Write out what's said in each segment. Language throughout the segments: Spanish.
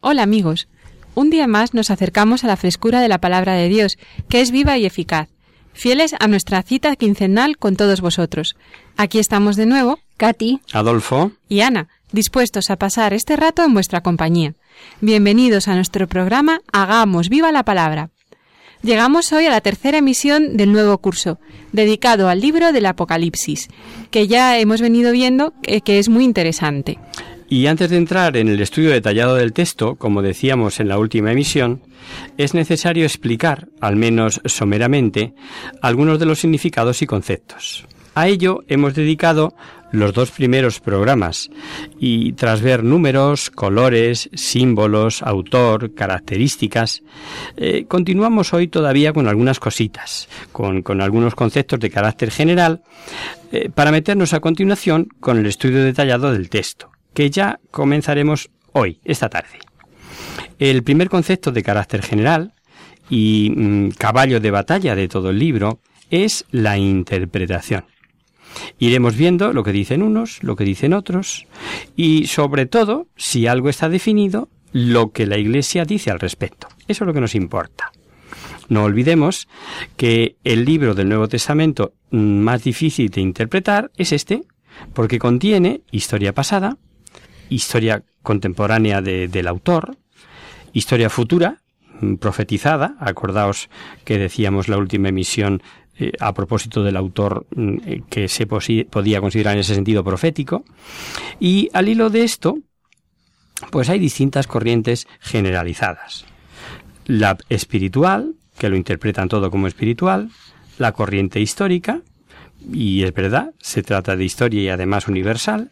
Hola amigos, un día más nos acercamos a la frescura de la palabra de Dios, que es viva y eficaz, fieles a nuestra cita quincenal con todos vosotros. Aquí estamos de nuevo, Katy Adolfo, y Ana, dispuestos a pasar este rato en vuestra compañía. Bienvenidos a nuestro programa Hagamos viva la palabra. Llegamos hoy a la tercera emisión del nuevo curso, dedicado al libro del Apocalipsis, que ya hemos venido viendo que, que es muy interesante. Y antes de entrar en el estudio detallado del texto, como decíamos en la última emisión, es necesario explicar, al menos someramente, algunos de los significados y conceptos. A ello hemos dedicado los dos primeros programas y tras ver números, colores, símbolos, autor, características, eh, continuamos hoy todavía con algunas cositas, con, algunos conceptos de carácter general, eh, para meternos a continuación con el estudio detallado del texto, que ya comenzaremos hoy, esta tarde. El primer concepto de carácter general y mm, caballo de batalla de todo el libro es la interpretación. Iremos viendo lo que dicen unos, lo que dicen otros y sobre todo, si algo está definido, lo que la Iglesia dice al respecto. Eso es lo que nos importa. No olvidemos que el libro del Nuevo Testamento mm, más difícil de interpretar es este, porque contiene historia pasada, historia contemporánea de- del autor, historia futura, mm, profetizada, acordaos que decíamos la última emisión eh, a propósito del autor mm, eh, que se podía considerar en ese sentido profético, y al hilo de esto, pues hay distintas corrientes generalizadas. La espiritual, que lo interpretan todo como espiritual, la corriente histórica, y es verdad, se trata de historia y además universal,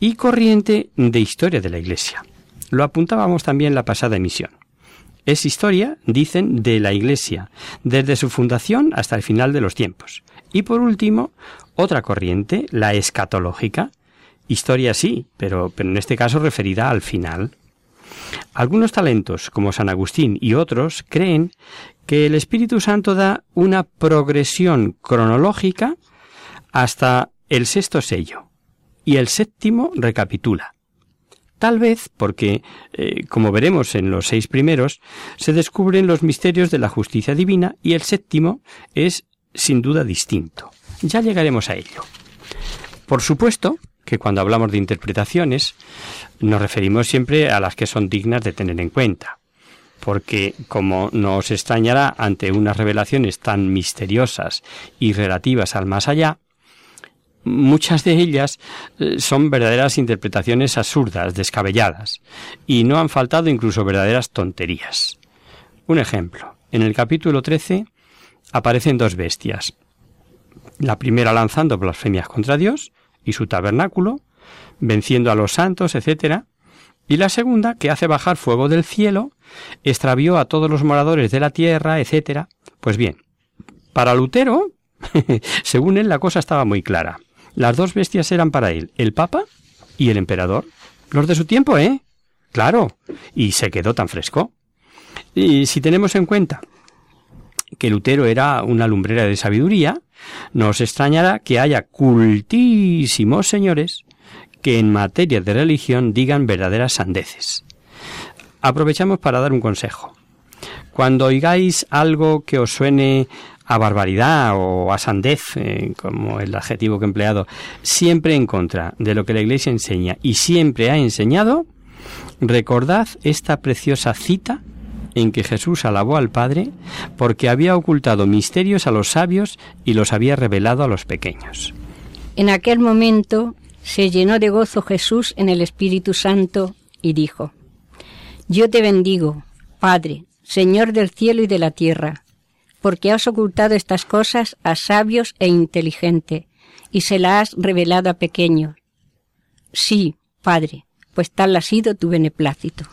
y corriente de historia de la Iglesia. Lo apuntábamos también en la pasada emisión. Es historia, dicen, de la Iglesia, desde su fundación hasta el final de los tiempos. Y por último, otra corriente, la escatológica. Historia sí, pero, pero en este caso referida al final. Algunos talentos, como San Agustín y otros, creen que el Espíritu Santo da una progresión cronológica hasta el sexto sello y el séptimo recapitula. Tal vez porque, eh, como veremos en los seis primeros, se descubren los misterios de la justicia divina y el séptimo es sin duda distinto. Ya llegaremos a ello. Por supuesto que cuando hablamos de interpretaciones nos referimos siempre a las que son dignas de tener en cuenta, porque como no os extrañará ante unas revelaciones tan misteriosas y relativas al más allá, muchas de ellas eh, son verdaderas interpretaciones absurdas, descabelladas, y no han faltado incluso verdaderas tonterías. Un ejemplo, en el capítulo 13 aparecen dos bestias, la primera lanzando blasfemias contra Dios y su tabernáculo, venciendo a los santos, etc., y la segunda que hace bajar fuego del cielo, extravió a todos los moradores de la tierra, etc. Pues bien, para Lutero, según él, la cosa estaba muy clara. Las dos bestias eran para él el Papa y el Emperador. Los de su tiempo, ¿eh? Claro. Y se quedó tan fresco. Y si tenemos en cuenta que Lutero era una lumbrera de sabiduría, no os extrañará que haya cultísimos señores que en materia de religión digan verdaderas sandeces. Aprovechamos para dar un consejo. Cuando oigáis algo que os suene a barbaridad o a sandez, eh, como el adjetivo que he empleado, siempre en contra de lo que la Iglesia enseña y siempre ha enseñado, recordad esta preciosa cita en que Jesús alabó al Padre porque había ocultado misterios a los sabios y los había revelado a los pequeños. En aquel momento se llenó de gozo Jesús en el Espíritu Santo y dijo, Yo te bendigo, Padre, Señor del cielo y de la tierra, porque has ocultado estas cosas a sabios e inteligentes, y se las has revelado a pequeños. Sí, Padre, pues tal ha sido tu beneplácito.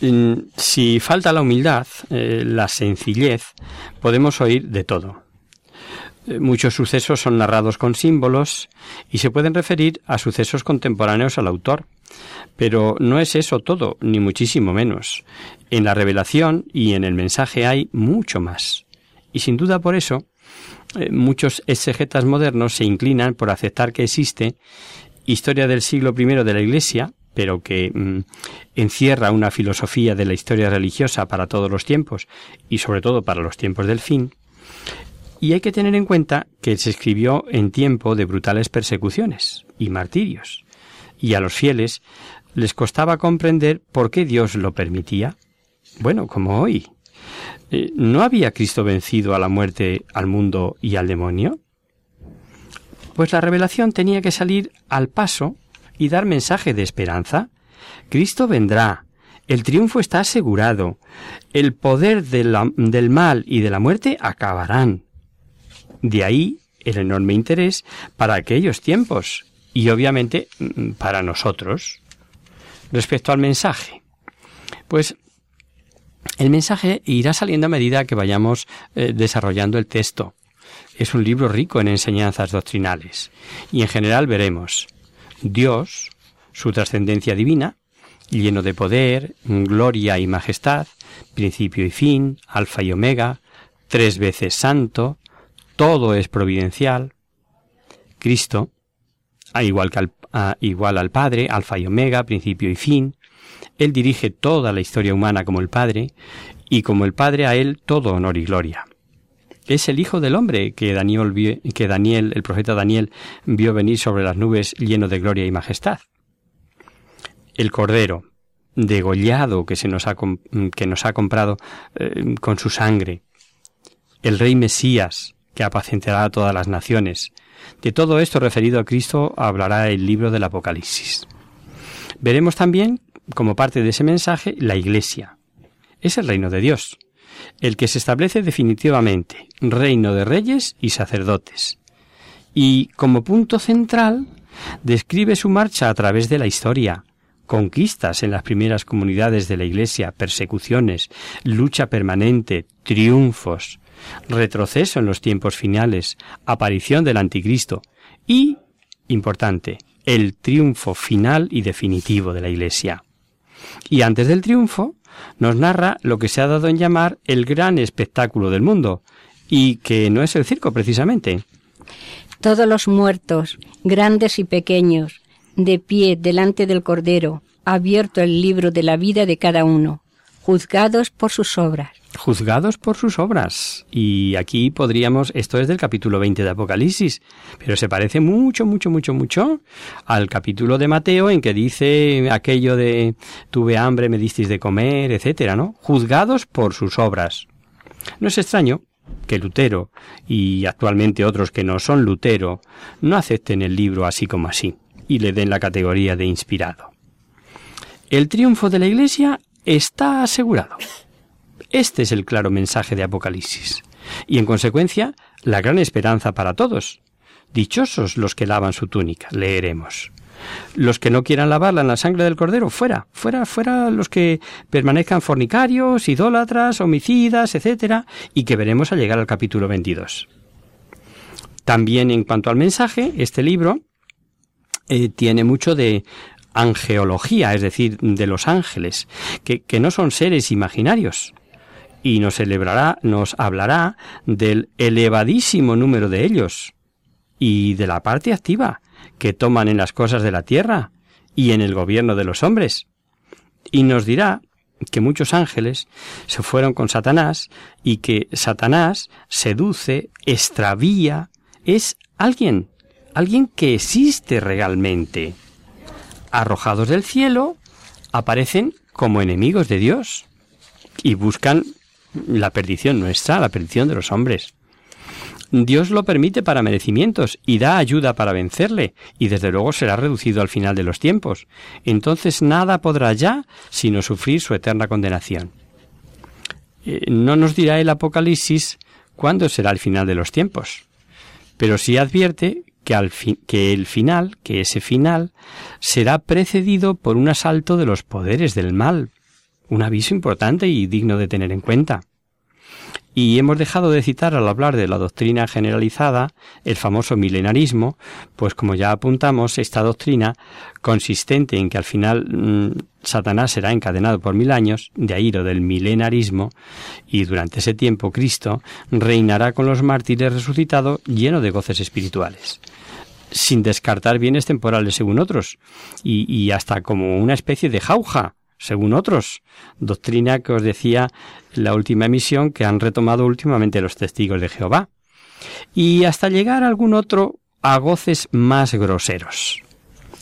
Mm, Si falta la humildad, eh, la sencillez, podemos oír de todo. Eh, Muchos sucesos son narrados con símbolos y se pueden referir a sucesos contemporáneos al autor. Pero no es eso todo, ni muchísimo menos. En la revelación y en el mensaje hay mucho más. Y sin duda por eso, eh, muchos exegetas modernos se inclinan por aceptar que existe historia del siglo I de la Iglesia, pero que mm, encierra una filosofía de la historia religiosa para todos los tiempos y sobre todo para los tiempos del fin. Y hay que tener en cuenta que se escribió en tiempo de brutales persecuciones y martirios, y a los fieles les costaba comprender por qué Dios lo permitía. Bueno, como hoy. Eh, ¿No había Cristo vencido a la muerte, al mundo y al demonio? Pues la revelación tenía que salir al paso y dar mensaje de esperanza. Cristo vendrá. El triunfo está asegurado. El poder del mal y de la muerte acabarán. De ahí el enorme interés para aquellos tiempos y obviamente mm, para nosotros. Respecto al mensaje, pues el mensaje irá saliendo a medida que vayamos eh, desarrollando el texto. Es un libro rico en enseñanzas doctrinales y en general veremos Dios, su trascendencia divina, lleno de poder, gloria y majestad, principio y fin, alfa y omega, tres veces santo, todo es providencial. Cristo, igual, que al, igual al Padre, alfa y omega, principio y fin. Él dirige toda la historia humana como el Padre, y como el Padre a Él todo honor y gloria. Es el Hijo del Hombre que Daniel, que Daniel, el profeta Daniel, vio venir sobre las nubes lleno de gloria y majestad. El Cordero, degollado que, se nos ha, que nos ha comprado eh, con su sangre. El Rey Mesías, que apacentará a todas las naciones. De todo esto referido a Cristo hablará el libro del Apocalipsis. Veremos también, como parte de ese mensaje, la Iglesia. Es el reino de Dios, el que se establece definitivamente, reino de reyes y sacerdotes. Y, como punto central, describe su marcha a través de la historia, conquistas en las primeras comunidades de la Iglesia, persecuciones, lucha permanente, triunfos, retroceso en los tiempos finales, aparición del anticristo y, importante, el triunfo final y definitivo de la Iglesia. Y antes del triunfo, nos narra lo que se ha dado en llamar el gran espectáculo del mundo, y que no es el circo precisamente. Todos los muertos, grandes y pequeños, de pie delante del Cordero, abierto el libro de la vida de cada uno, juzgados por sus obras. juzgados por sus obras. Y aquí podríamos, esto es del capítulo 20 de Apocalipsis, pero se parece mucho, mucho, mucho, mucho al capítulo de Mateo en que dice aquello de tuve hambre, me disteis de comer, etcétera, ¿no? Juzgados por sus obras. No es extraño que Lutero y actualmente otros que no son Lutero no acepten el libro así como así y le den la categoría de inspirado. El triunfo de la Iglesia está asegurado. Este es el claro mensaje de Apocalipsis. Y en consecuencia, la gran esperanza para todos. Dichosos los que lavan su túnica, leeremos. Los que no quieran lavarla en la sangre del cordero, fuera, fuera, fuera los que permanezcan fornicarios, idólatras, homicidas, etcétera, y que veremos al llegar al capítulo 22. También en cuanto al mensaje, este libro eh, tiene mucho de angeología, es decir, de los ángeles, que, que no son seres imaginarios, y nos celebrará, nos hablará del elevadísimo número de ellos y de la parte activa que toman en las cosas de la tierra y en el gobierno de los hombres. Y nos dirá que muchos ángeles se fueron con Satanás y que Satanás seduce, extravía, es alguien, alguien que existe realmente. Arrojados del cielo, aparecen como enemigos de Dios y buscan la perdición nuestra, la perdición de los hombres. Dios lo permite para merecimientos y da ayuda para vencerle, y desde luego será reducido al final de los tiempos. Entonces nada podrá ya sino sufrir su eterna condenación. Eh, no nos dirá el Apocalipsis cuándo será el final de los tiempos, pero sí advierte que, el final, que ese final, será precedido por un asalto de los poderes del mal, un aviso importante y digno de tener en cuenta. Y hemos dejado de citar al hablar de la doctrina generalizada, el famoso milenarismo, pues como ya apuntamos, esta doctrina, consistente en que al final mm, Satanás será encadenado por mil años, de ahí lo del milenarismo, y durante ese tiempo Cristo reinará con los mártires resucitados lleno de goces espirituales sin descartar bienes temporales según otros, y, y hasta como una especie de jauja según otros. Doctrina que os decía la última emisión que han retomado últimamente los testigos de Jehová. Y hasta llegar algún otro a goces más groseros.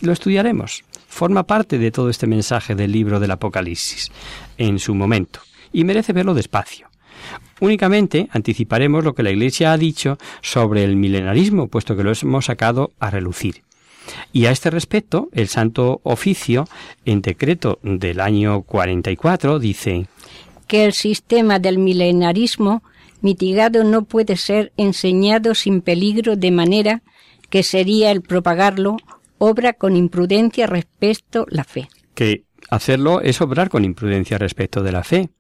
Lo estudiaremos. Forma parte de todo este mensaje del libro del Apocalipsis, en su momento, y merece verlo despacio. Únicamente anticiparemos lo que la Iglesia ha dicho sobre el milenarismo, puesto que lo hemos sacado a relucir. Y a este respecto, el Santo Oficio, en decreto del año 44, dice que el sistema del milenarismo mitigado no puede ser enseñado sin peligro de manera que sería el propagarlo obra con imprudencia respecto a la fe. Que hacerlo es obrar con imprudencia respecto de la fe.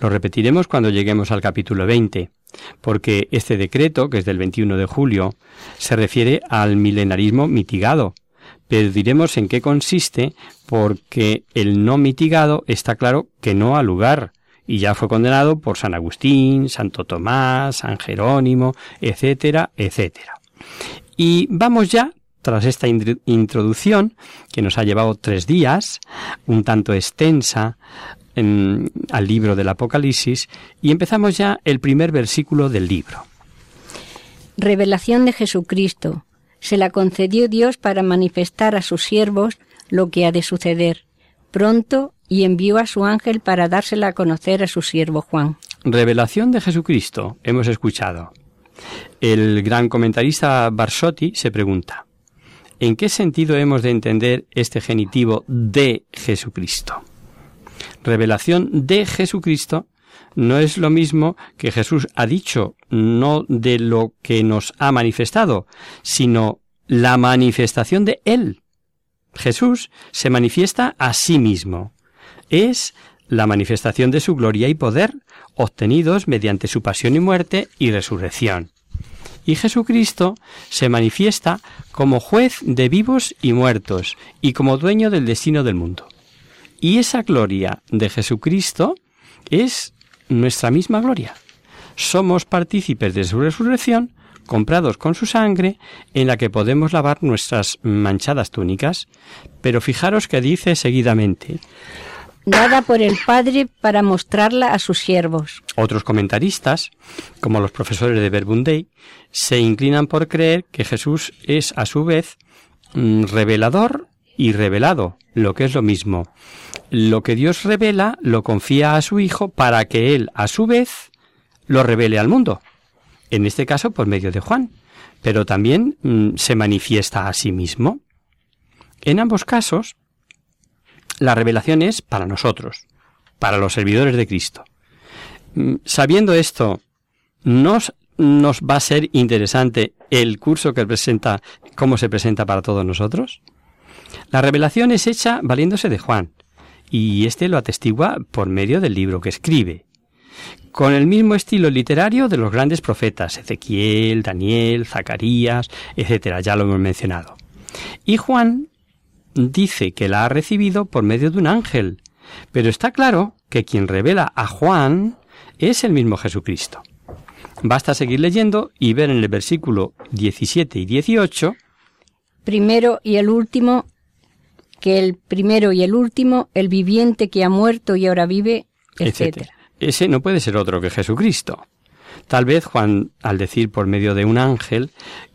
Lo repetiremos cuando lleguemos al capítulo 20 porque este decreto, que es del 21 de julio, se refiere al milenarismo mitigado. Pero diremos en qué consiste, porque el no mitigado está claro que no ha lugar, y ya fue condenado por San Agustín, Santo Tomás, San Jerónimo, etcétera, etcétera. Y vamos ya tras esta introducción, que nos ha llevado tres días, un tanto extensa, al libro del Apocalipsis y empezamos ya el primer versículo del libro. Revelación de Jesucristo. Se la concedió Dios para manifestar a sus siervos lo que ha de suceder pronto y envió a su ángel para dársela a conocer a su siervo Juan. Revelación de Jesucristo, hemos escuchado. El gran comentarista Barsotti se pregunta, ¿en qué sentido hemos de entender este genitivo de Jesucristo? Revelación de Jesucristo no es lo mismo que Jesús ha dicho, no de lo que nos ha manifestado, sino la manifestación de Él. Jesús se manifiesta a sí mismo. Es la manifestación de su gloria y poder obtenidos mediante su pasión y muerte y resurrección. Y Jesucristo se manifiesta como juez de vivos y muertos y como dueño del destino del mundo. Y esa gloria de Jesucristo es nuestra misma gloria. Somos partícipes de su resurrección, comprados con su sangre, en la que podemos lavar nuestras manchadas túnicas. Pero fijaros que dice seguidamente, dada por el Padre para mostrarla a sus siervos. Otros comentaristas, como los profesores de Verbundey, se inclinan por creer que Jesús es a su vez mm, revelador y revelado, lo que es lo mismo. Lo que Dios revela lo confía a su Hijo para que Él, a su vez, lo revele al mundo. En este caso, por medio de Juan, pero también mm, se manifiesta a sí mismo. En ambos casos, la revelación es para nosotros, para los servidores de Cristo. Mm, sabiendo esto, nos, nos va a ser interesante el curso que presenta, cómo se presenta para todos nosotros. La revelación es hecha valiéndose de Juan, y éste lo atestigua por medio del libro que escribe, con el mismo estilo literario de los grandes profetas, Ezequiel, Daniel, Zacarías, etc., ya lo hemos mencionado. Y Juan dice que la ha recibido por medio de un ángel, pero está claro que quien revela a Juan es el mismo Jesucristo. Basta seguir leyendo y ver en el versículo 17 y 18 Primero y el último que el primero y el último, el viviente que ha muerto y ahora vive, etc. Ese no puede ser otro que Jesucristo. Tal vez Juan, al decir por medio de un ángel,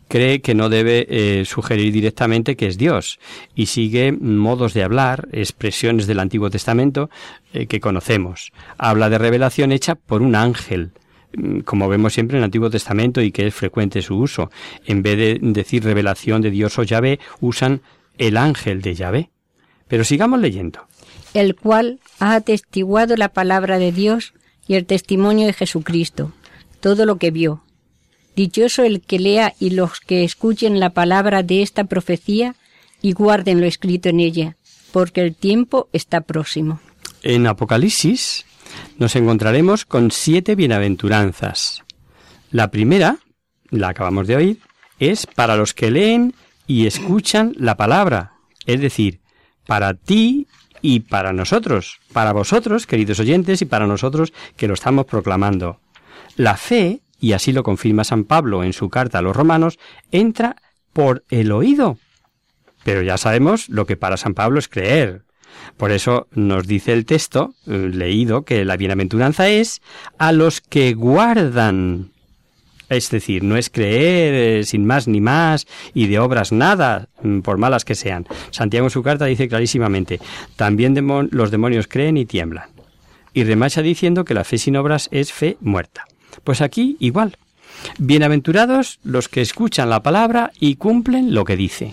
cree que no debe eh, sugerir directamente que es Dios y sigue modos de hablar, expresiones del Antiguo Testamento eh, que conocemos. Habla de revelación hecha por un ángel, mm, como vemos siempre en el Antiguo Testamento y que es frecuente su uso. En vez de decir revelación de Dios o Yahvé, usan el ángel de Yahvé. Pero sigamos leyendo. El cual ha atestiguado la palabra de Dios y el testimonio de Jesucristo, todo lo que vio. Dichoso el que lea y los que escuchen la palabra de esta profecía y guarden lo escrito en ella, porque el tiempo está próximo. En Apocalipsis nos encontraremos con siete bienaventuranzas. La primera, la acabamos de oír, es para los que leen y escuchan la palabra, es decir, para ti y para nosotros, para vosotros, queridos oyentes, y para nosotros que lo estamos proclamando. La fe, y así lo confirma San Pablo en su carta a los romanos, entra por el oído. Pero ya sabemos lo que para San Pablo es creer. Por eso nos dice el texto eh, leído que la bienaventuranza es a los que guardan es decir, no es creer eh, sin más ni más y de obras nada, mm, por malas que sean. Santiago en su carta dice clarísimamente, también los demonios creen y tiemblan. Y remacha diciendo que la fe sin obras es fe muerta. Pues aquí igual. Bienaventurados los que escuchan la palabra y cumplen lo que dice.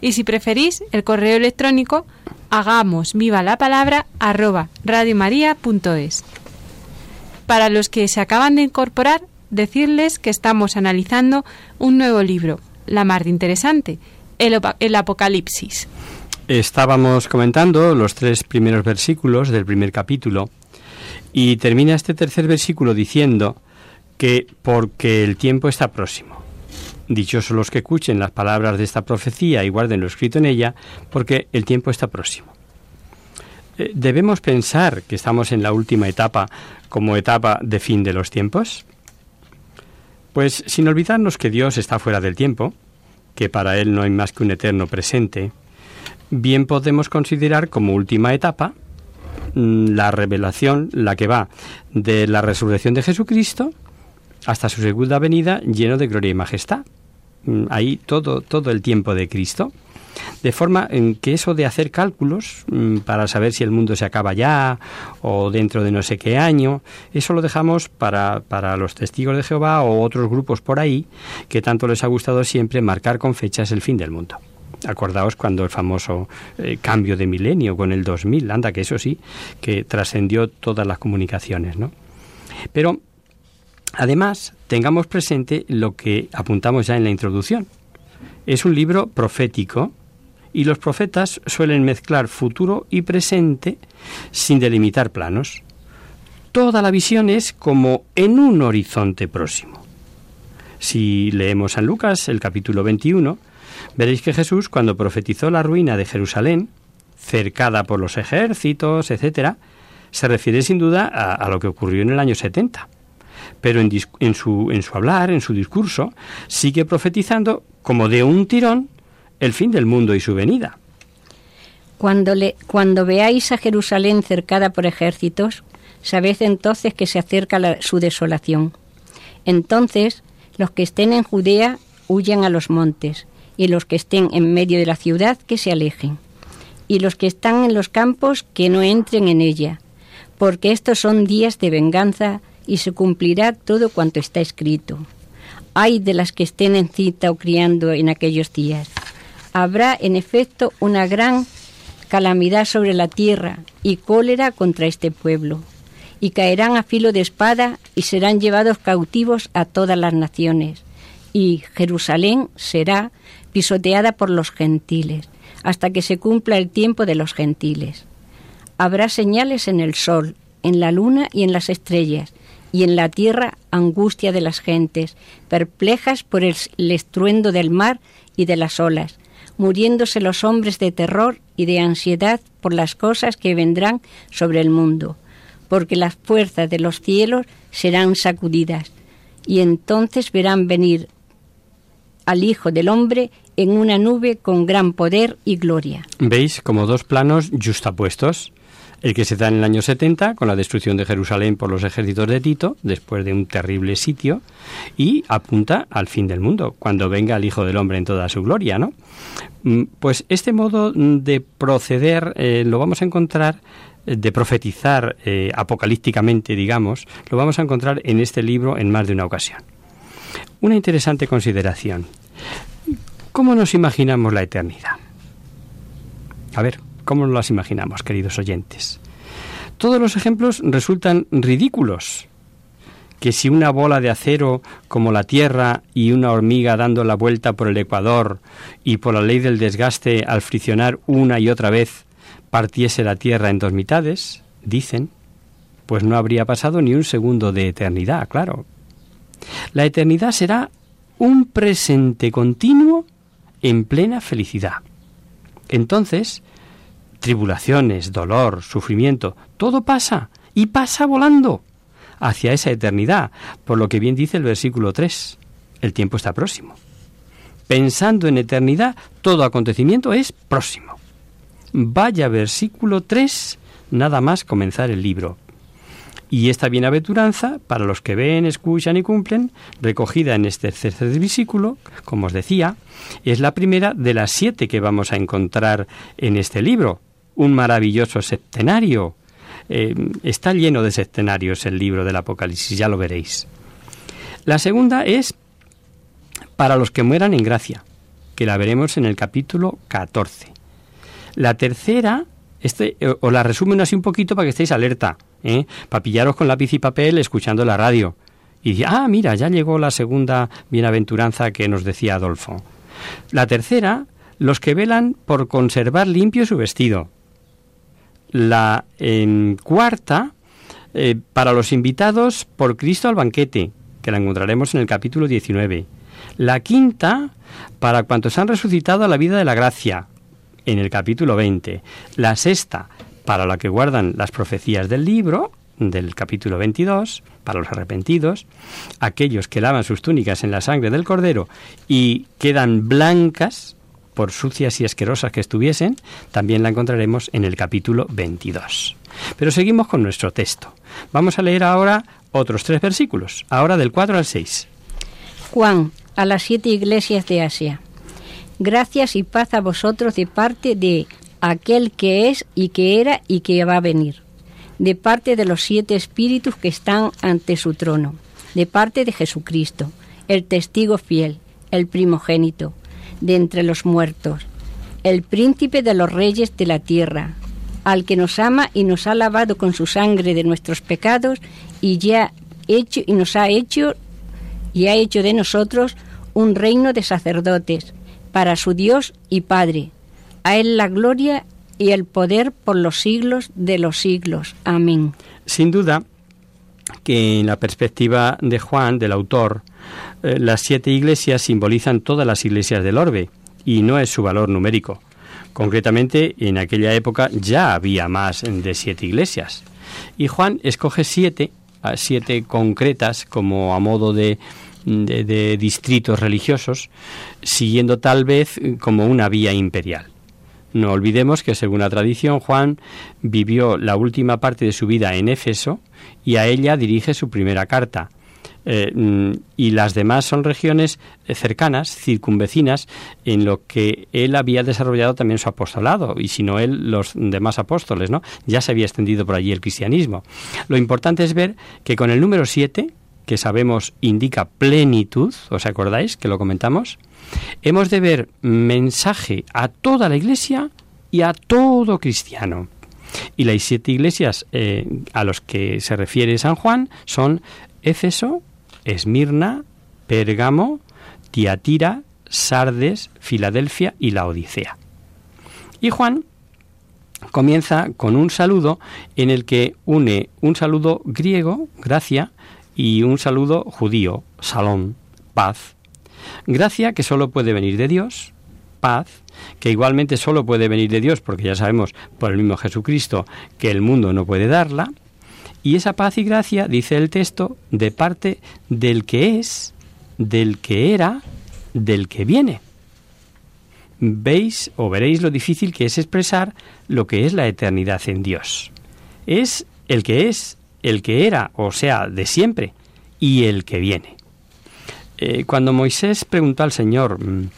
y si preferís el correo electrónico hagamos viva la palabra arroba radiomaria.es. Para los que se acaban de incorporar, decirles que estamos analizando un nuevo libro, la más interesante, el, el Apocalipsis. Estábamos comentando los tres primeros versículos del primer capítulo y termina este tercer versículo diciendo que porque el tiempo está próximo. Dichosos los que escuchen las palabras de esta profecía y guarden lo escrito en ella, porque el tiempo está próximo. Eh, ¿Debemos pensar que estamos en la última etapa como etapa de fin de los tiempos? Pues sin olvidarnos que Dios está fuera del tiempo, que para Él no hay más que un eterno presente, bien podemos considerar como última etapa mm, la revelación, la que va de la resurrección de Jesucristo hasta su segunda venida lleno de gloria y majestad. Mm, ahí todo, todo el tiempo de Cristo. De forma en que eso de hacer cálculos mm, para saber si el mundo se acaba ya o dentro de no sé qué año, eso lo dejamos para, para los testigos de Jehová o otros grupos por ahí que tanto les ha gustado siempre marcar con fechas el fin del mundo. Acordaos cuando el famoso eh, cambio de milenio con el 2000, anda que eso sí, que trascendió todas las comunicaciones, ¿no? Pero Además, tengamos presente lo que apuntamos ya en la introducción. Es un libro profético y los profetas suelen mezclar futuro y presente sin delimitar planos. Toda la visión es como en un horizonte próximo. Si leemos San Lucas el capítulo 21, veréis que Jesús, cuando profetizó la ruina de Jerusalén, cercada por los ejércitos, etc., se refiere sin duda a, a lo que ocurrió en el año 70 pero en, su, en su hablar, en su discurso, sigue profetizando como de un tirón el fin del mundo y su venida. Cuando, le, cuando veáis a Jerusalén cercada por ejércitos, sabed entonces que se acerca su desolación. Entonces los que estén en Judea huyan a los montes, y los que estén en medio de la ciudad que se alejen, y los que están en los campos que no entren en ella, porque estos son días de venganza y se cumplirá todo cuanto está escrito. Hay de las que estén en cita o criando en aquellos días. Habrá en efecto una gran calamidad sobre la tierra y cólera contra este pueblo. Y caerán a filo de espada y serán llevados cautivos a todas las naciones. Y Jerusalén será pisoteada por los gentiles, hasta que se cumpla el tiempo de los gentiles. Habrá señales en el sol, en la luna y en las estrellas, y en la tierra angustia de las gentes, perplejas por el, estruendo del mar y de las olas, muriéndose los hombres de terror y de ansiedad por las cosas que vendrán sobre el mundo, porque las fuerzas de los cielos serán sacudidas, y entonces verán venir al Hijo del Hombre en una nube con gran poder y gloria. ¿Veis como dos planos justapuestos? El que se da en el año 70 con la destrucción de Jerusalén por los ejércitos de Tito, después de un terrible sitio, y apunta al fin del mundo, cuando venga el Hijo del Hombre en toda su gloria, ¿no? Mm, pues este modo de proceder eh, lo vamos a encontrar eh, de profetizar eh, apocalípticamente, digamos, lo vamos a encontrar en este libro en más de una ocasión. Una interesante consideración. ¿Cómo nos imaginamos la eternidad? A ver, ¿Cómo las imaginamos, queridos oyentes? Todos los ejemplos resultan ridículos. Que si una bola de acero como la Tierra y una hormiga dando la vuelta por el Ecuador y por la ley del desgaste al friccionar una y otra vez partiese la Tierra en dos mitades, dicen, pues no habría pasado ni un segundo de eternidad, claro. La eternidad será un presente continuo en plena felicidad. Entonces, tribulaciones, dolor, sufrimiento, todo pasa y pasa volando hacia esa eternidad, por lo que bien dice el versículo 3, el tiempo está próximo. Pensando en eternidad, todo acontecimiento es próximo. vaya versículo 3, nada más comenzar el libro. Y esta bienaventuranza, para los que ven, escuchan y cumplen, recogida en este tercer versículo, como os decía, es la primera de las siete que vamos a encontrar en este libro. Un maravilloso septenario. Eh, está lleno de septenarios el libro del Apocalipsis, ya lo veréis. La segunda es para los que mueran en gracia, que la veremos en el capítulo 14. La tercera, este, eh, os la resumen así un poquito para que estéis alerta, ¿eh? para pillaros con lápiz y papel escuchando la radio. Y dice, ah, mira, ya llegó la segunda bienaventuranza que nos decía Adolfo. La tercera, los que velan por conservar limpio su vestido. La cuarta, eh, para los invitados por Cristo al banquete, que la encontraremos en el capítulo 19. La quinta, para cuantos han resucitado a la vida de la gracia, en el capítulo 20. La sexta, para la que guardan las profecías del libro, del capítulo 22, para los arrepentidos, aquellos que lavan sus túnicas en la sangre del cordero y quedan blancas, por sucias y asquerosas que estuviesen, también la encontraremos en el capítulo 22. Pero seguimos con nuestro texto. Vamos a leer ahora otros tres versículos, ahora del 4 al 6. Juan, a las siete iglesias de Asia. Gracias y paz a vosotros de parte de aquel que es y que era y que va a venir, de parte de los siete espíritus que están ante su trono, de parte de Jesucristo, el testigo fiel, el primogénito, de entre los muertos, el príncipe de los reyes de la tierra, al que nos ama y nos ha lavado con su sangre de nuestros pecados y ya hecho y nos ha hecho y ha hecho de nosotros un reino de sacerdotes para su Dios y Padre. A Él la gloria y el poder por los siglos de los siglos. Amén. Sin duda que en la perspectiva de Juan, del autor, eh, las siete iglesias simbolizan todas las iglesias del orbe y no es su valor numérico. Concretamente, en aquella época ya había más de siete iglesias. Y Juan escoge siete, siete concretas como a modo de de, distritos religiosos, siguiendo tal vez como una vía imperial. No olvidemos que según la tradición Juan vivió la última parte de su vida en Éfeso y a ella dirige su primera carta. Eh, mm, y las demás son regiones eh, cercanas, circunvecinas, en lo que él había desarrollado también su apostolado, y si no él, los demás apóstoles, ¿no? Ya se había extendido por allí el cristianismo. Lo importante es ver que con el número 7, que sabemos indica plenitud, ¿os acordáis que lo comentamos? Hemos de ver mensaje a toda la iglesia y a todo cristiano. Y las siete iglesias eh, a los que se refiere San Juan son Éfeso, Esmirna, Pérgamo, Tiatira, Sardes, Filadelfia y la Odisea. Y Juan comienza con un saludo en el que une un saludo griego, gracia, y un saludo judío, salón, paz. Gracia que solo puede venir de Dios, paz, que igualmente solo puede venir de Dios, porque ya sabemos por el mismo Jesucristo que el mundo no puede darla, y esa paz y gracia, dice el texto, de parte del que es, del que era, del que viene. Veis o veréis lo difícil que es expresar lo que es la eternidad en Dios. Es el que es, el que era, o sea, de siempre, y el que viene. Eh, cuando Moisés preguntó al Señor mm,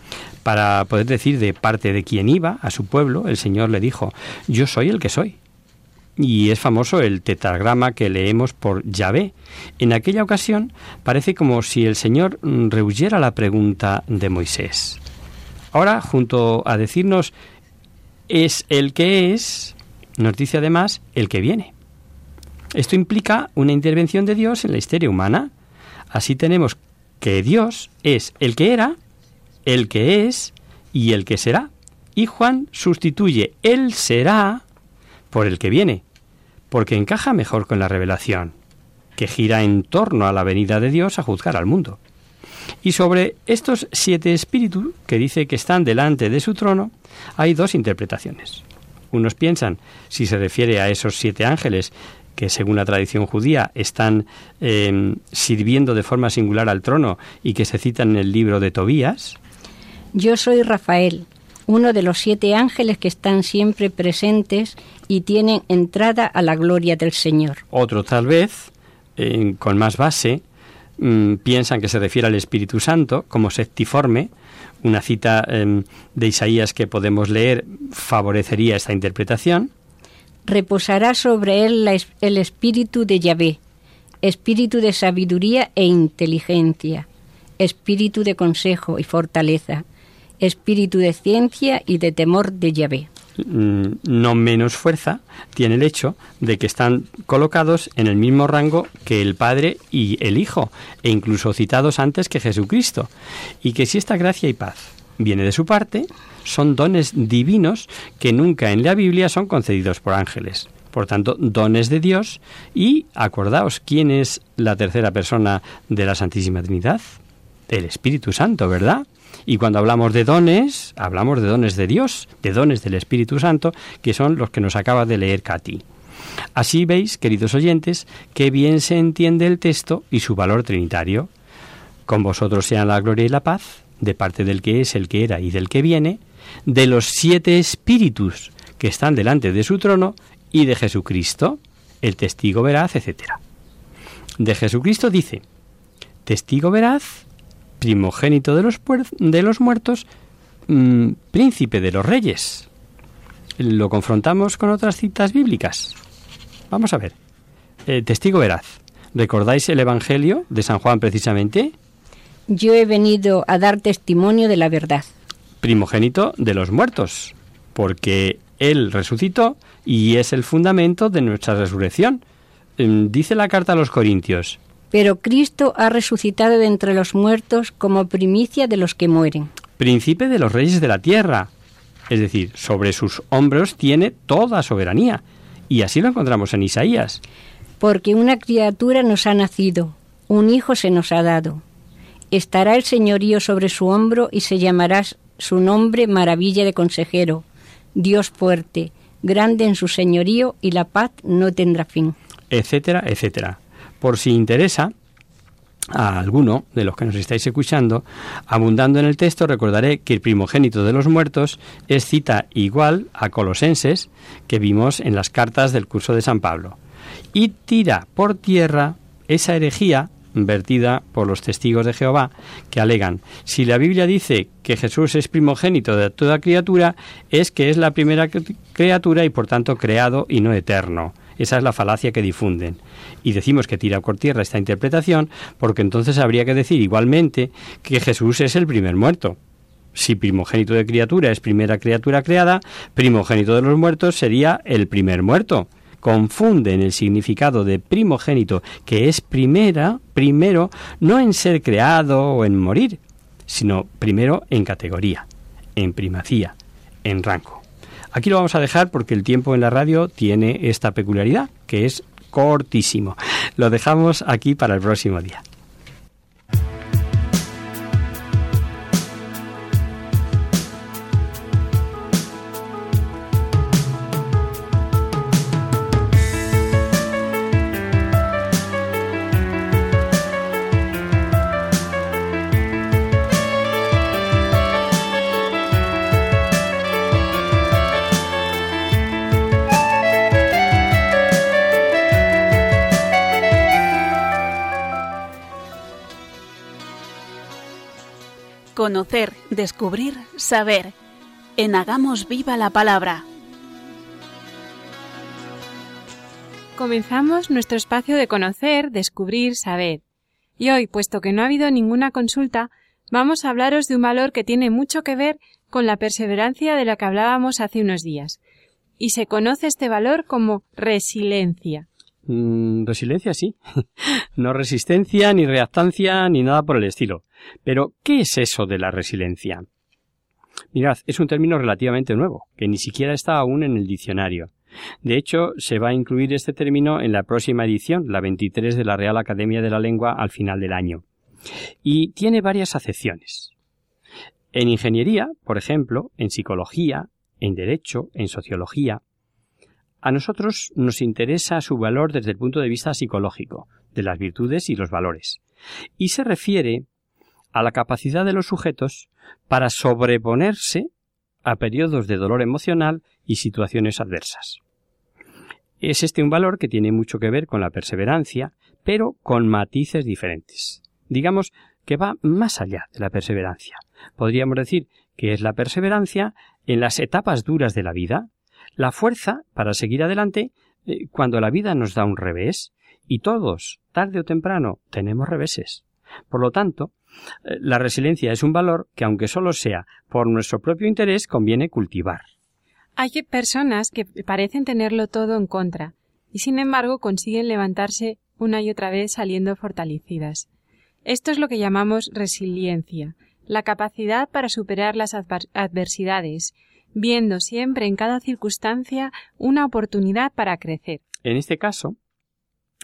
para poder decir de parte de quién iba a su pueblo, el Señor le dijo, yo soy el que soy. Y es famoso el tetragrama que leemos por Yahvé. En aquella ocasión parece como si el Señor mm, rehuyera la pregunta de Moisés. Ahora, junto a decirnos es el que es, nos dice además el que viene. Esto implica una intervención de Dios en la historia humana. Así tenemos que Dios es el que era, el que es y el que será. Y Juan sustituye el será por el que viene, porque encaja mejor con la revelación, que gira en torno a la venida de Dios a juzgar al mundo. Y sobre estos siete espíritus que dice que están delante de su trono, hay dos interpretaciones. Unos piensan si se refiere a esos siete ángeles que según la tradición judía están em, sirviendo de forma singular al trono y que se citan en el libro de Tobías? Yo soy Rafael, uno de los siete ángeles que están siempre presentes y tienen entrada a la gloria del Señor. Otro tal vez, eh, con más base, mm, piensan que se refiere al Espíritu Santo como septiforme. Una cita em, de Isaías que podemos leer favorecería esta interpretación. Reposará sobre él la el espíritu de Yahvé, espíritu de sabiduría e inteligencia, espíritu de consejo y fortaleza, espíritu de ciencia y de temor de Yahvé. Mm, no menos fuerza tiene el hecho de que están colocados en el mismo rango que el Padre y el Hijo, e incluso citados antes que Jesucristo, y que si esta gracia y paz viene de su parte, son dones divinos que nunca en la Biblia son concedidos por ángeles. Por tanto, dones de Dios y acordaos, ¿quién es la tercera persona de la Santísima Trinidad? El Espíritu Santo, ¿verdad? Y cuando hablamos de dones, hablamos de dones de Dios, de dones del Espíritu Santo, que son los que nos acaba de leer Katy. Así veis, queridos oyentes, qué bien se entiende el texto y su valor trinitario. Con vosotros sean la gloria y la paz, de parte del que es, el que era y del que viene, de los siete espíritus que están delante de su trono y de Jesucristo, el testigo veraz, etc. De Jesucristo dice, testigo veraz, primogénito de los, puer- de los muertos, mm, príncipe de los reyes. Lo confrontamos con otras citas bíblicas. Vamos a ver. Eh, testigo veraz. ¿Recordáis el Evangelio de San Juan precisamente? Yo he venido a dar testimonio de la verdad. Primogénito de los muertos, porque Él resucitó y es el fundamento de nuestra resurrección. Em, Dice la carta a los Corintios, Pero Cristo ha resucitado de entre los muertos como primicia de los que mueren. príncipe de los reyes de la tierra. Es decir, sobre sus hombros tiene toda soberanía. Y así lo encontramos en Isaías. Porque una criatura nos ha nacido, un hijo se nos ha dado. Estará el señorío sobre su hombro y se llamará su nombre maravilla de consejero, Dios fuerte, grande en su señorío y la paz no tendrá fin. etcétera, etcétera. Por si interesa a alguno de los que nos estáis escuchando, abundando en el texto, recordaré que el primogénito de los muertos es cita igual a Colosenses que vimos en las cartas del curso de San Pablo. Y tira por tierra esa herejía vertida por los testigos de Jehová, que alegan, si la Biblia dice que Jesús es primogénito de toda criatura, es que es la primera cri- criatura y por tanto creado y no eterno. Esa es la falacia que difunden. Y decimos que tira por tierra esta interpretación porque entonces habría que decir igualmente que Jesús es el primer muerto. Si primogénito de criatura es primera criatura creada, primogénito de los muertos sería el primer muerto. Confunden el significado de primogénito, que es primera, primero, no en ser creado o en morir, sino primero en categoría, en primacía, en rango. Aquí lo vamos a dejar porque el tiempo en la radio tiene esta peculiaridad, que es cortísimo. Lo dejamos aquí para el próximo día. Conocer, descubrir, saber. En Hagamos Viva la Palabra. Comenzamos nuestro espacio de conocer, descubrir, saber. Y hoy, puesto que no ha habido ninguna consulta, vamos a hablaros de un valor que tiene mucho que ver con la perseverancia de la que hablábamos hace unos días. Y se conoce este valor como resiliencia. Mm, resiliencia sí. no resistencia, ni reactancia, ni nada por el estilo. Pero, ¿qué es eso de la resiliencia? Mirad, es un término relativamente nuevo, que ni siquiera está aún en el diccionario. De hecho, se va a incluir este término en la próxima edición, la 23 de la Real Academia de la Lengua, al final del año. Y tiene varias acepciones. En ingeniería, por ejemplo, en psicología, en derecho, en sociología, a nosotros nos interesa su valor desde el punto de vista psicológico, de las virtudes y los valores, y se refiere a la capacidad de los sujetos para sobreponerse a periodos de dolor emocional y situaciones adversas. Es este un valor que tiene mucho que ver con la perseverancia, pero con matices diferentes. Digamos que va más allá de la perseverancia. Podríamos decir que es la perseverancia en las etapas duras de la vida, la fuerza para seguir adelante eh, cuando la vida nos da un revés, y todos, tarde o temprano, tenemos reveses. Por lo tanto, la resiliencia es un valor que, aunque solo sea por nuestro propio interés, conviene cultivar. Hay personas que parecen tenerlo todo en contra, y sin embargo consiguen levantarse una y otra vez saliendo fortalecidas. Esto es lo que llamamos resiliencia, la capacidad para superar las adversidades, viendo siempre en cada circunstancia una oportunidad para crecer. En este caso,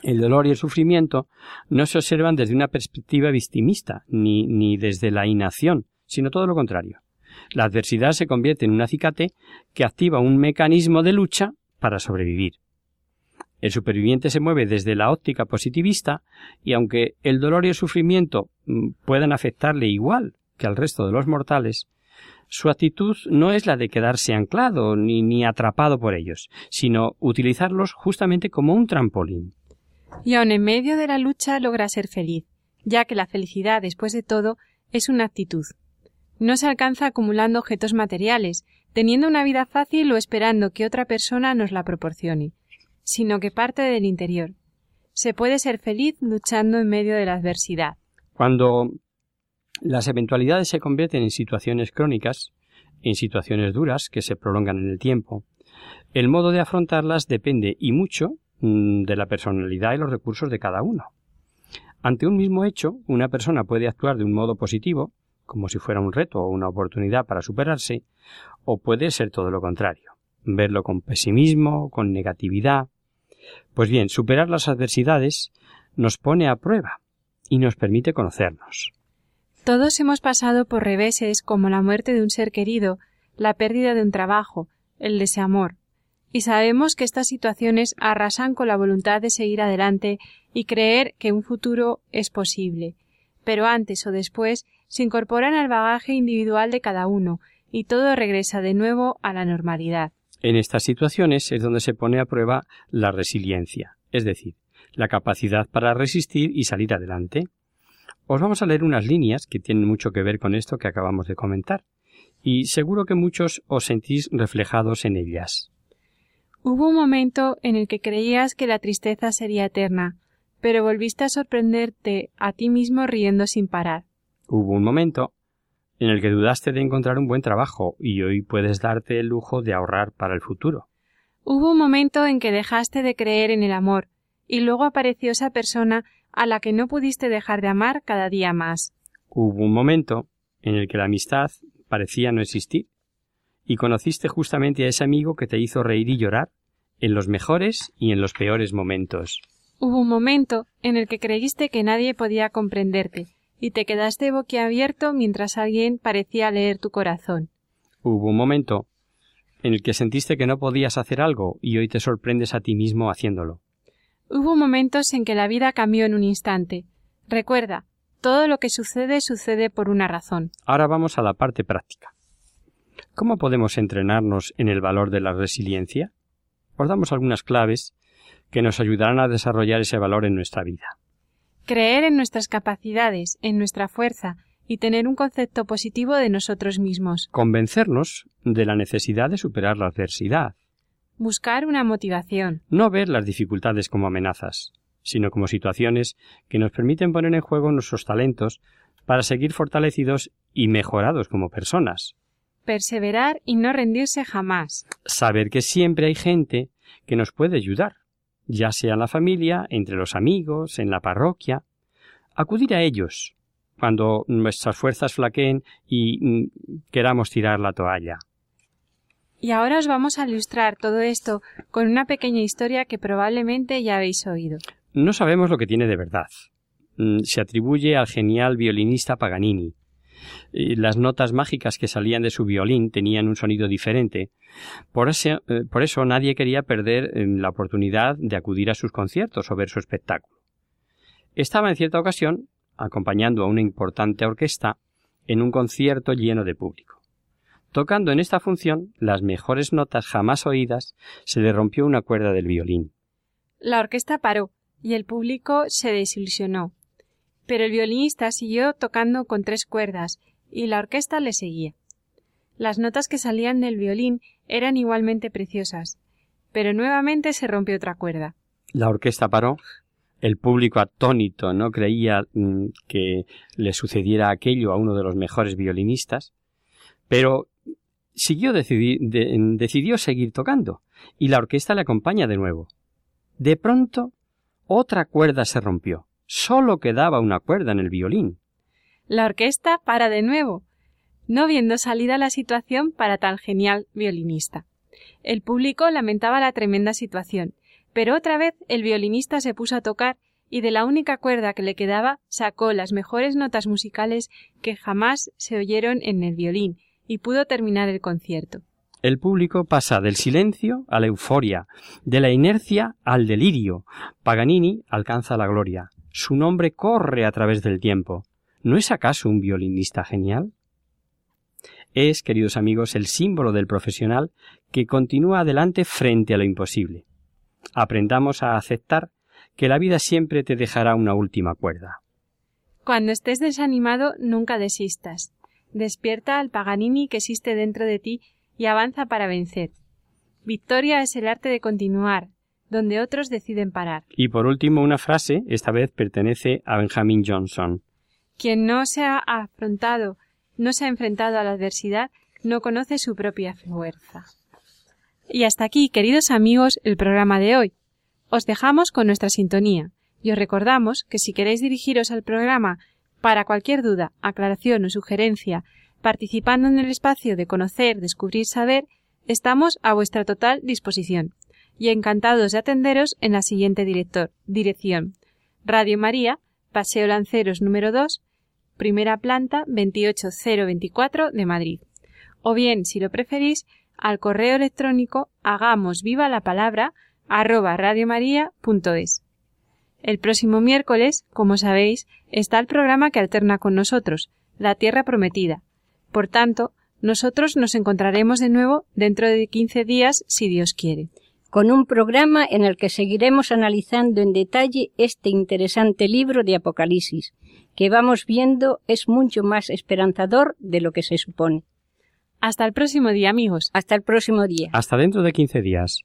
el dolor y el sufrimiento no se observan desde una perspectiva victimista, ni, ni desde la inacción, sino todo lo contrario. La adversidad se convierte en un acicate que activa un mecanismo de lucha para sobrevivir. El superviviente se mueve desde la óptica positivista y aunque el dolor y el sufrimiento mm, puedan afectarle igual que al resto de los mortales, su actitud no es la de quedarse anclado ni, ni atrapado por ellos, sino utilizarlos justamente como un trampolín. Y aun en medio de la lucha logra ser feliz, ya que la felicidad, después de todo, es una actitud. No se alcanza acumulando objetos materiales, teniendo una vida fácil o esperando que otra persona nos la proporcione, sino que parte del interior. Se puede ser feliz luchando en medio de la adversidad. Cuando las eventualidades se convierten en situaciones crónicas, en situaciones duras que se prolongan en el tiempo, el modo de afrontarlas depende y mucho de la personalidad y los recursos de cada uno. Ante un mismo hecho, una persona puede actuar de un modo positivo, como si fuera un reto o una oportunidad para superarse, o puede ser todo lo contrario, verlo con pesimismo, con negatividad. Pues bien, superar las adversidades nos pone a prueba y nos permite conocernos. Todos hemos pasado por reveses como la muerte de un ser querido, la pérdida de un trabajo, el desamor, y sabemos que estas situaciones arrasan con la voluntad de seguir adelante y creer que un futuro es posible. Pero antes o después se incorporan al bagaje individual de cada uno, y todo regresa de nuevo a la normalidad. En estas situaciones es donde se pone a prueba la resiliencia, es decir, la capacidad para resistir y salir adelante. Os vamos a leer unas líneas que tienen mucho que ver con esto que acabamos de comentar, y seguro que muchos os sentís reflejados en ellas. Hubo un momento en el que creías que la tristeza sería eterna, pero volviste a sorprenderte a ti mismo riendo sin parar. Hubo un momento en el que dudaste de encontrar un buen trabajo y hoy puedes darte el lujo de ahorrar para el futuro. Hubo un momento en que dejaste de creer en el amor, y luego apareció esa persona a la que no pudiste dejar de amar cada día más. Hubo un momento en el que la amistad parecía no existir, y conociste justamente a ese amigo que te hizo reír y llorar en los mejores y en los peores momentos. Hubo un momento en el que creíste que nadie podía comprenderte, y te quedaste boquiabierto mientras alguien parecía leer tu corazón. Hubo un momento en el que sentiste que no podías hacer algo y hoy te sorprendes a ti mismo haciéndolo. Hubo momentos en que la vida cambió en un instante. Recuerda, todo lo que sucede sucede por una razón. Ahora vamos a la parte práctica. ¿Cómo podemos entrenarnos en el valor de la resiliencia? Os damos algunas claves que nos ayudarán a desarrollar ese valor en nuestra vida. Creer en nuestras capacidades, en nuestra fuerza, y tener un concepto positivo de nosotros mismos. Convencernos de la necesidad de superar la adversidad. Buscar una motivación. No ver las dificultades como amenazas, sino como situaciones que nos permiten poner en juego nuestros talentos para seguir fortalecidos y mejorados como personas. Perseverar y no rendirse jamás. Saber que siempre hay gente que nos puede ayudar, ya sea en la familia, entre los amigos, en la parroquia. Acudir a ellos cuando nuestras fuerzas flaqueen y mm, queramos tirar la toalla. Y ahora os vamos a ilustrar todo esto con una pequeña historia que probablemente ya habéis oído. No sabemos lo que tiene de verdad. Mm, se atribuye al genial violinista Paganini. Las notas mágicas que salían de su violín tenían un sonido diferente. Por eso, eh, eso nadie quería perder eh, la oportunidad de acudir a sus conciertos o ver su espectáculo. Estaba en cierta ocasión acompañando a una importante orquesta en un concierto lleno de público. Tocando en esta función las mejores notas jamás oídas, se le rompió una cuerda del violín. La orquesta paró y el público se desilusionó. Pero el violinista siguió tocando con tres cuerdas y la orquesta le seguía. Las notas que salían del violín eran igualmente preciosas, pero nuevamente se rompió otra cuerda. La orquesta paró. El público atónito no creía mm, que le sucediera aquello a uno de los mejores violinistas, pero siguió decidió seguir tocando y la orquesta le acompaña de nuevo. De pronto, otra cuerda se rompió. Solo quedaba una cuerda en el violín. La orquesta para de nuevo, no viendo salida la situación para tan genial violinista. El público lamentaba la tremenda situación, pero otra vez el violinista se puso a tocar y de la única cuerda que le quedaba sacó las mejores notas musicales que jamás se oyeron en el violín y pudo terminar el concierto. El público pasa del silencio a la euforia, de la inercia al delirio. Paganini alcanza la gloria. Su nombre corre a través del tiempo. ¿No es acaso un violinista genial? Es, queridos amigos, el símbolo del profesional que continúa adelante frente a lo imposible. Aprendamos a aceptar que la vida siempre te dejará una última cuerda. Cuando estés desanimado, nunca desistas. Despierta al Paganini que existe dentro de ti y avanza para vencer. Victoria es el arte de continuar, donde otros deciden parar. Y por último, una frase, esta vez pertenece a Benjamin Johnson. Quien no se ha afrontado, no se ha enfrentado a la adversidad, no conoce su propia fuerza. Y hasta aquí, queridos amigos, el programa de hoy. Os dejamos con nuestra sintonía y os recordamos que si queréis dirigiros al programa para cualquier duda, aclaración o sugerencia, participando en el espacio de conocer, descubrir, saber, estamos a vuestra total disposición y encantados de atenderos en la siguiente dirección Radio María, Paseo Lanceros número 2, primera planta 28024 de Madrid. O bien, si lo preferís, al correo electrónico hagamos viva la palabra arroba radiomaria.es. El próximo miércoles, como sabéis, está el programa que alterna con nosotros, La Tierra Prometida. Por tanto, nosotros nos encontraremos de nuevo dentro de 15 días, si Dios quiere. Con un programa en el que seguiremos analizando en detalle este interesante libro de Apocalipsis, que vamos viendo es mucho más esperanzador de lo que se supone. Hasta el próximo día, amigos. Hasta el próximo día. Hasta dentro de 15 días.